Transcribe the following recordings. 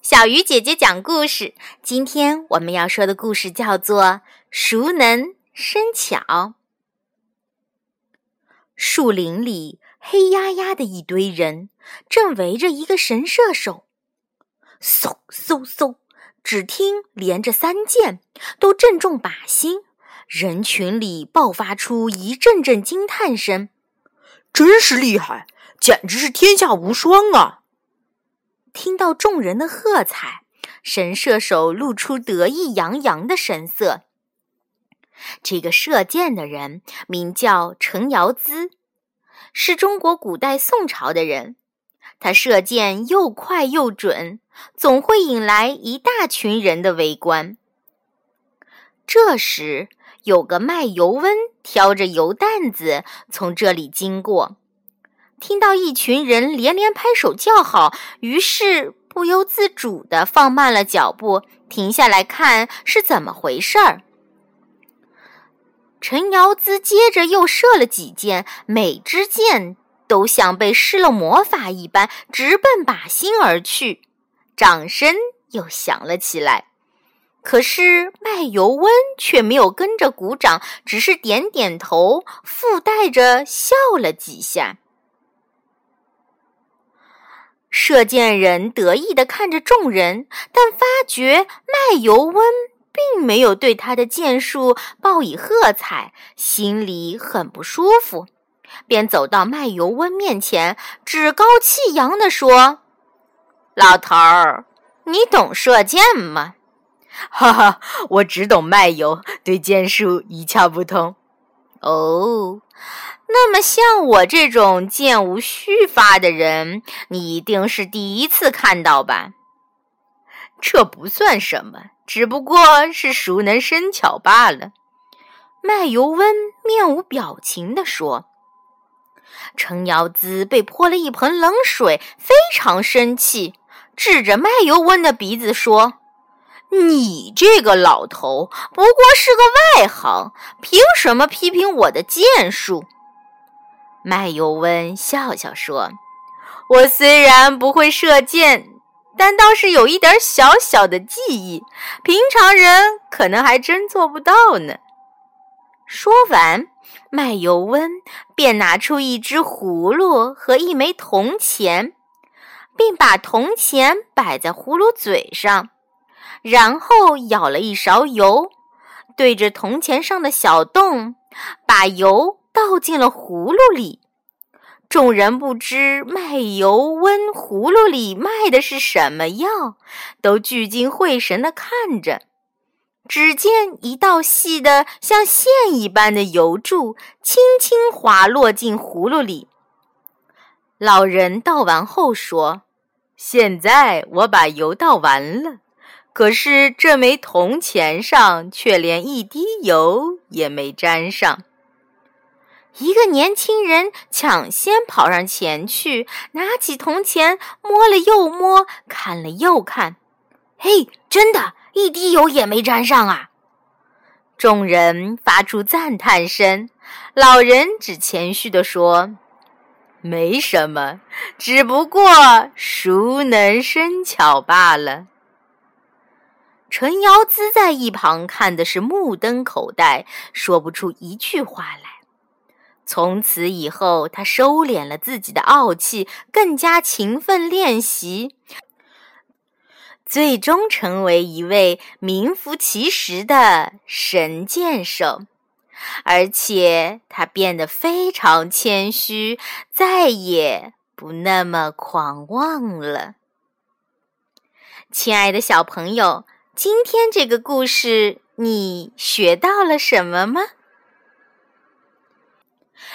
小鱼姐姐讲故事。今天我们要说的故事叫做《熟能生巧》。树林里黑压压的一堆人正围着一个神射手，嗖嗖嗖！只听连着三箭，都正中靶心。人群里爆发出一阵阵惊叹声：“真是厉害，简直是天下无双啊！”听到众人的喝彩，神射手露出得意洋洋的神色。这个射箭的人名叫程尧咨，是中国古代宋朝的人。他射箭又快又准，总会引来一大群人的围观。这时，有个卖油翁挑着油担子从这里经过。听到一群人连连拍手叫好，于是不由自主地放慢了脚步，停下来看是怎么回事儿。陈尧咨接着又射了几箭，每支箭都像被施了魔法一般，直奔靶心而去。掌声又响了起来。可是卖油翁却没有跟着鼓掌，只是点点头，附带着笑了几下。射箭人得意地看着众人，但发觉卖油翁并没有对他的箭术报以喝彩，心里很不舒服，便走到卖油翁面前，趾高气扬地说：“老头儿，你懂射箭吗？”“哈哈，我只懂卖油，对箭术一窍不通。”“哦。”那么，像我这种箭无虚发的人，你一定是第一次看到吧？这不算什么，只不过是熟能生巧罢了。卖油翁面无表情地说。程尧咨被泼了一盆冷水，非常生气，指着卖油翁的鼻子说：“你这个老头不过是个外行，凭什么批评我的箭术？”卖油翁笑笑说：“我虽然不会射箭，但倒是有一点小小的技艺，平常人可能还真做不到呢。”说完，卖油翁便拿出一只葫芦和一枚铜钱，并把铜钱摆在葫芦嘴上，然后舀了一勺油，对着铜钱上的小洞，把油。倒进了葫芦里，众人不知卖油翁葫芦里卖的是什么药，都聚精会神地看着。只见一道细的像线一般的油柱轻轻滑落进葫芦里。老人倒完后说：“现在我把油倒完了，可是这枚铜钱上却连一滴油也没沾上。”一个年轻人抢先跑上前去，拿起铜钱，摸了又摸，看了又看，嘿，真的，一滴油也没沾上啊！众人发出赞叹声。老人只谦虚地说：“没什么，只不过熟能生巧罢了。”陈尧咨在一旁看的是目瞪口呆，说不出一句话来。从此以后，他收敛了自己的傲气，更加勤奋练习，最终成为一位名副其实的神箭手。而且，他变得非常谦虚，再也不那么狂妄了。亲爱的小朋友，今天这个故事，你学到了什么吗？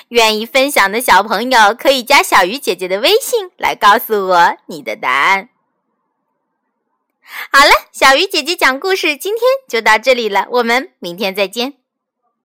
愿意分享的小朋友可以加小鱼姐姐的微信来告诉我你的答案。好了，小鱼姐姐讲故事今天就到这里了，我们明天再见。